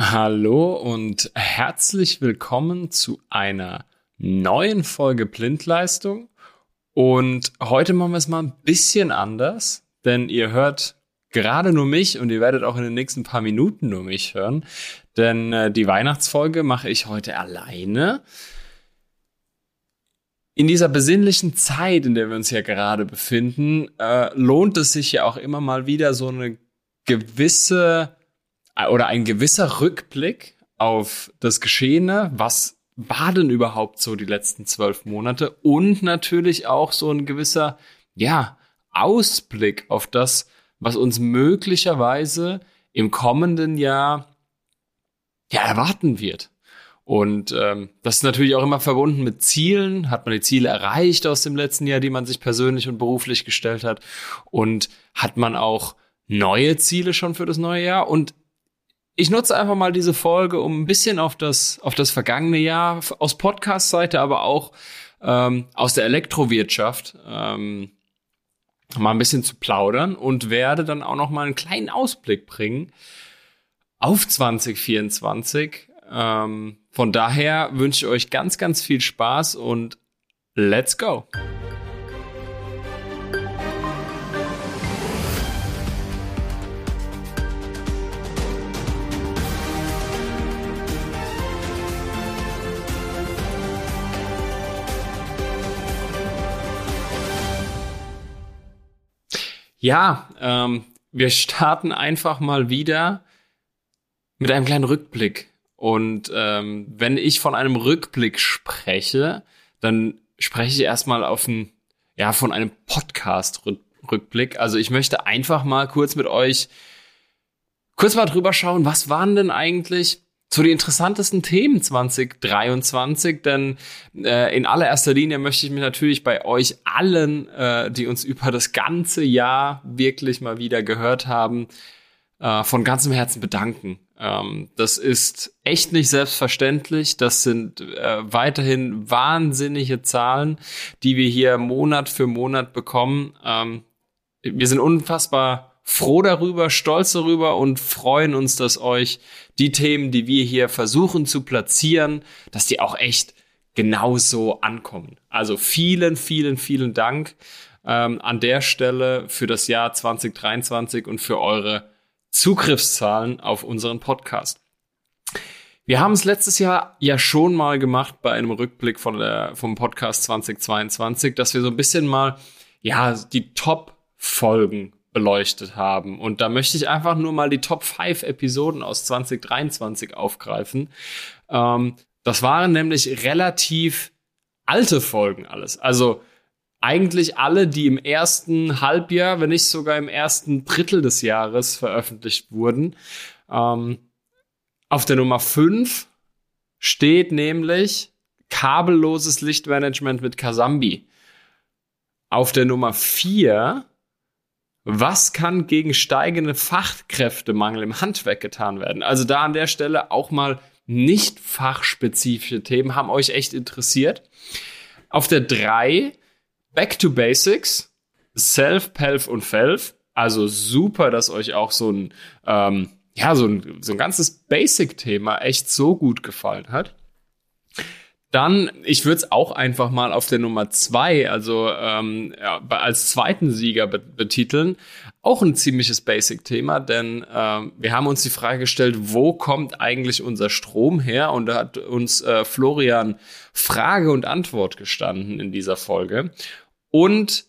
Hallo und herzlich willkommen zu einer neuen Folge Blindleistung. Und heute machen wir es mal ein bisschen anders, denn ihr hört gerade nur mich und ihr werdet auch in den nächsten paar Minuten nur mich hören, denn äh, die Weihnachtsfolge mache ich heute alleine. In dieser besinnlichen Zeit, in der wir uns ja gerade befinden, äh, lohnt es sich ja auch immer mal wieder so eine gewisse oder ein gewisser Rückblick auf das Geschehene, was war denn überhaupt so die letzten zwölf Monate und natürlich auch so ein gewisser, ja, Ausblick auf das, was uns möglicherweise im kommenden Jahr ja erwarten wird. Und ähm, das ist natürlich auch immer verbunden mit Zielen. Hat man die Ziele erreicht aus dem letzten Jahr, die man sich persönlich und beruflich gestellt hat? Und hat man auch neue Ziele schon für das neue Jahr? Und ich nutze einfach mal diese Folge, um ein bisschen auf das, auf das vergangene Jahr aus Podcast-Seite, aber auch ähm, aus der Elektrowirtschaft ähm, mal ein bisschen zu plaudern und werde dann auch noch mal einen kleinen Ausblick bringen auf 2024. Ähm, von daher wünsche ich euch ganz, ganz viel Spaß und let's go! Ja, ähm, wir starten einfach mal wieder mit einem kleinen Rückblick. Und ähm, wenn ich von einem Rückblick spreche, dann spreche ich erstmal auf ein, ja, von einem Podcast-Rückblick. Also ich möchte einfach mal kurz mit euch kurz mal drüber schauen, was waren denn eigentlich zu den interessantesten Themen 2023, denn äh, in allererster Linie möchte ich mich natürlich bei euch allen, äh, die uns über das ganze Jahr wirklich mal wieder gehört haben, äh, von ganzem Herzen bedanken. Ähm, das ist echt nicht selbstverständlich. Das sind äh, weiterhin wahnsinnige Zahlen, die wir hier Monat für Monat bekommen. Ähm, wir sind unfassbar froh darüber, stolz darüber und freuen uns, dass euch die Themen, die wir hier versuchen zu platzieren, dass die auch echt genauso ankommen. Also vielen, vielen, vielen Dank ähm, an der Stelle für das Jahr 2023 und für eure Zugriffszahlen auf unseren Podcast. Wir haben es letztes Jahr ja schon mal gemacht bei einem Rückblick von der, vom Podcast 2022, dass wir so ein bisschen mal, ja, die Top-Folgen beleuchtet haben. Und da möchte ich einfach nur mal die Top 5 Episoden aus 2023 aufgreifen. Ähm, das waren nämlich relativ alte Folgen alles. Also eigentlich alle, die im ersten Halbjahr, wenn nicht sogar im ersten Drittel des Jahres veröffentlicht wurden. Ähm, auf der Nummer 5 steht nämlich kabelloses Lichtmanagement mit Kasambi. Auf der Nummer 4 was kann gegen steigende Fachkräftemangel im Handwerk getan werden? Also da an der Stelle auch mal nicht fachspezifische Themen haben euch echt interessiert. Auf der 3 Back to Basics, Self, Pelf und Felf. Also super, dass euch auch so ein, ähm, ja, so ein, so ein ganzes Basic-Thema echt so gut gefallen hat. Dann, ich würde es auch einfach mal auf der Nummer zwei, also ähm, ja, als zweiten Sieger be betiteln. Auch ein ziemliches Basic-Thema, denn ähm, wir haben uns die Frage gestellt, wo kommt eigentlich unser Strom her? Und da hat uns äh, Florian Frage und Antwort gestanden in dieser Folge. Und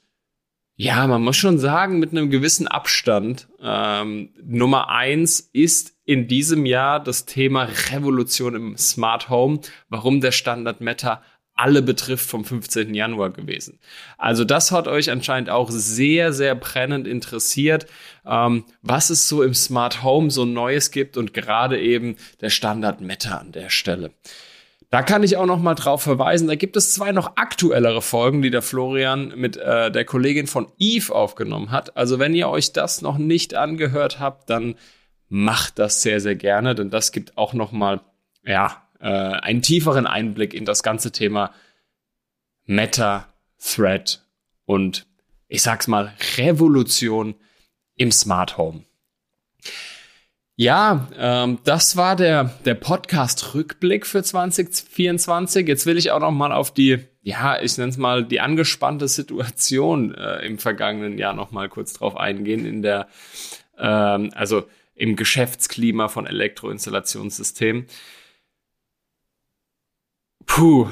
ja, man muss schon sagen, mit einem gewissen Abstand. Ähm, Nummer eins ist in diesem Jahr das Thema Revolution im Smart Home, warum der Standard Meta alle betrifft vom 15. Januar gewesen. Also das hat euch anscheinend auch sehr, sehr brennend interessiert, ähm, was es so im Smart Home so Neues gibt und gerade eben der Standard Meta an der Stelle. Da kann ich auch noch mal drauf verweisen. Da gibt es zwei noch aktuellere Folgen, die der Florian mit äh, der Kollegin von Eve aufgenommen hat. Also wenn ihr euch das noch nicht angehört habt, dann macht das sehr sehr gerne, denn das gibt auch noch mal ja äh, einen tieferen Einblick in das ganze Thema Meta, Thread und ich sag's mal Revolution im Smart Home. Ja, ähm, das war der, der Podcast-Rückblick für 2024. Jetzt will ich auch noch mal auf die, ja, ich nenne es mal die angespannte Situation äh, im vergangenen Jahr noch mal kurz drauf eingehen in der, ähm, also im Geschäftsklima von Elektroinstallationssystemen. Puh,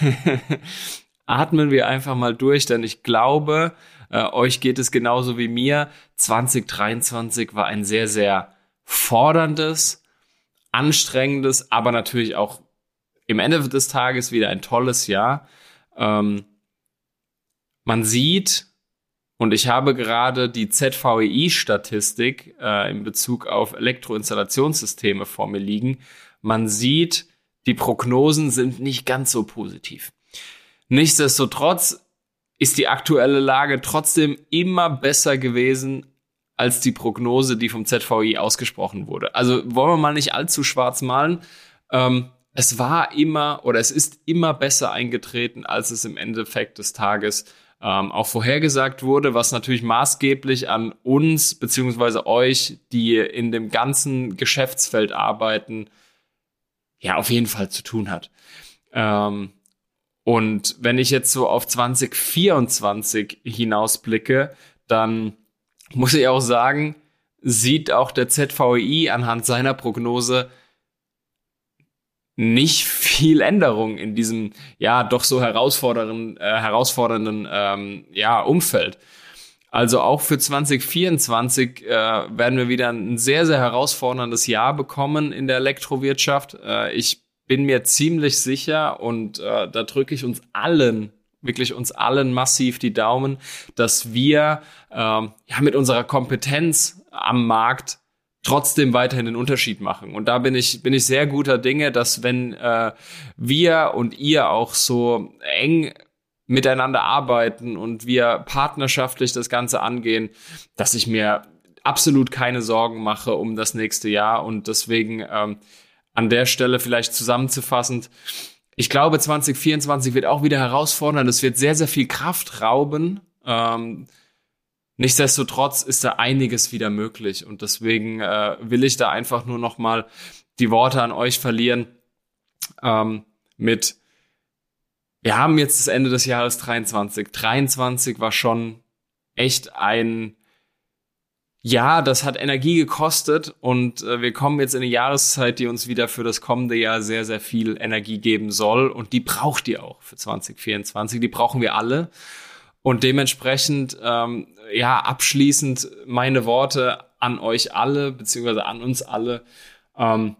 atmen wir einfach mal durch, denn ich glaube, äh, euch geht es genauso wie mir. 2023 war ein sehr, sehr forderndes, anstrengendes, aber natürlich auch im Ende des Tages wieder ein tolles Jahr. Ähm, man sieht, und ich habe gerade die ZVEI-Statistik äh, in Bezug auf Elektroinstallationssysteme vor mir liegen. Man sieht, die Prognosen sind nicht ganz so positiv. Nichtsdestotrotz ist die aktuelle Lage trotzdem immer besser gewesen als die Prognose, die vom ZVI ausgesprochen wurde. Also wollen wir mal nicht allzu schwarz malen. Ähm, es war immer oder es ist immer besser eingetreten, als es im Endeffekt des Tages ähm, auch vorhergesagt wurde, was natürlich maßgeblich an uns beziehungsweise euch, die in dem ganzen Geschäftsfeld arbeiten, ja auf jeden Fall zu tun hat. Ähm, und wenn ich jetzt so auf 2024 hinausblicke, dann muss ich auch sagen, sieht auch der ZVI anhand seiner Prognose nicht viel Änderung in diesem ja doch so herausfordernden, äh, herausfordernden ähm, ja, Umfeld. Also auch für 2024 äh, werden wir wieder ein sehr, sehr herausforderndes Jahr bekommen in der Elektrowirtschaft. Äh, ich bin mir ziemlich sicher und äh, da drücke ich uns allen wirklich uns allen massiv die Daumen, dass wir ähm, ja mit unserer Kompetenz am Markt trotzdem weiterhin den Unterschied machen. Und da bin ich bin ich sehr guter Dinge, dass wenn äh, wir und ihr auch so eng miteinander arbeiten und wir partnerschaftlich das Ganze angehen, dass ich mir absolut keine Sorgen mache um das nächste Jahr und deswegen ähm, an der Stelle vielleicht zusammenzufassend, ich glaube, 2024 wird auch wieder herausfordernd. Es wird sehr, sehr viel Kraft rauben. Ähm, nichtsdestotrotz ist da einiges wieder möglich. Und deswegen äh, will ich da einfach nur noch mal die Worte an euch verlieren ähm, mit wir haben jetzt das Ende des Jahres 23. 23 war schon echt ein ja, das hat Energie gekostet und äh, wir kommen jetzt in eine Jahreszeit, die uns wieder für das kommende Jahr sehr, sehr viel Energie geben soll und die braucht ihr auch für 2024. Die brauchen wir alle. Und dementsprechend, ähm, ja, abschließend meine Worte an euch alle, beziehungsweise an uns alle. Ähm,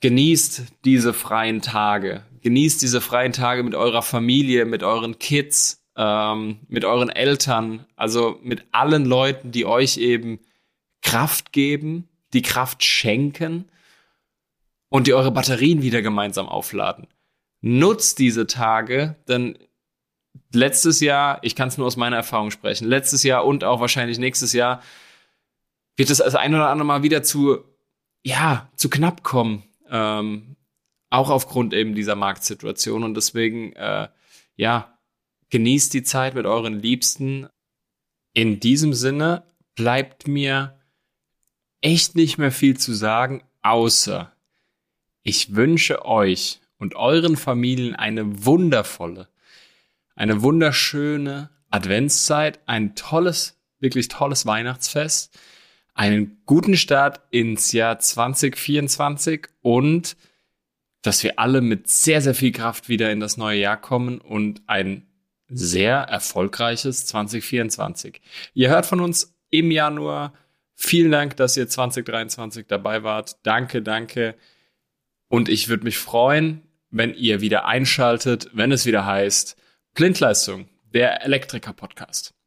genießt diese freien Tage. Genießt diese freien Tage mit eurer Familie, mit euren Kids, ähm, mit euren Eltern, also mit allen Leuten, die euch eben Kraft geben, die Kraft schenken und die eure Batterien wieder gemeinsam aufladen. Nutzt diese Tage, denn letztes Jahr, ich kann es nur aus meiner Erfahrung sprechen, letztes Jahr und auch wahrscheinlich nächstes Jahr wird es das ein oder andere Mal wieder zu, ja, zu knapp kommen. Ähm, auch aufgrund eben dieser Marktsituation und deswegen, äh, ja, Genießt die Zeit mit euren Liebsten. In diesem Sinne bleibt mir echt nicht mehr viel zu sagen, außer ich wünsche euch und euren Familien eine wundervolle, eine wunderschöne Adventszeit, ein tolles, wirklich tolles Weihnachtsfest, einen guten Start ins Jahr 2024 und dass wir alle mit sehr, sehr viel Kraft wieder in das neue Jahr kommen und ein sehr erfolgreiches 2024. Ihr hört von uns im Januar. Vielen Dank, dass ihr 2023 dabei wart. Danke, danke. Und ich würde mich freuen, wenn ihr wieder einschaltet, wenn es wieder heißt Blindleistung, der Elektriker-Podcast.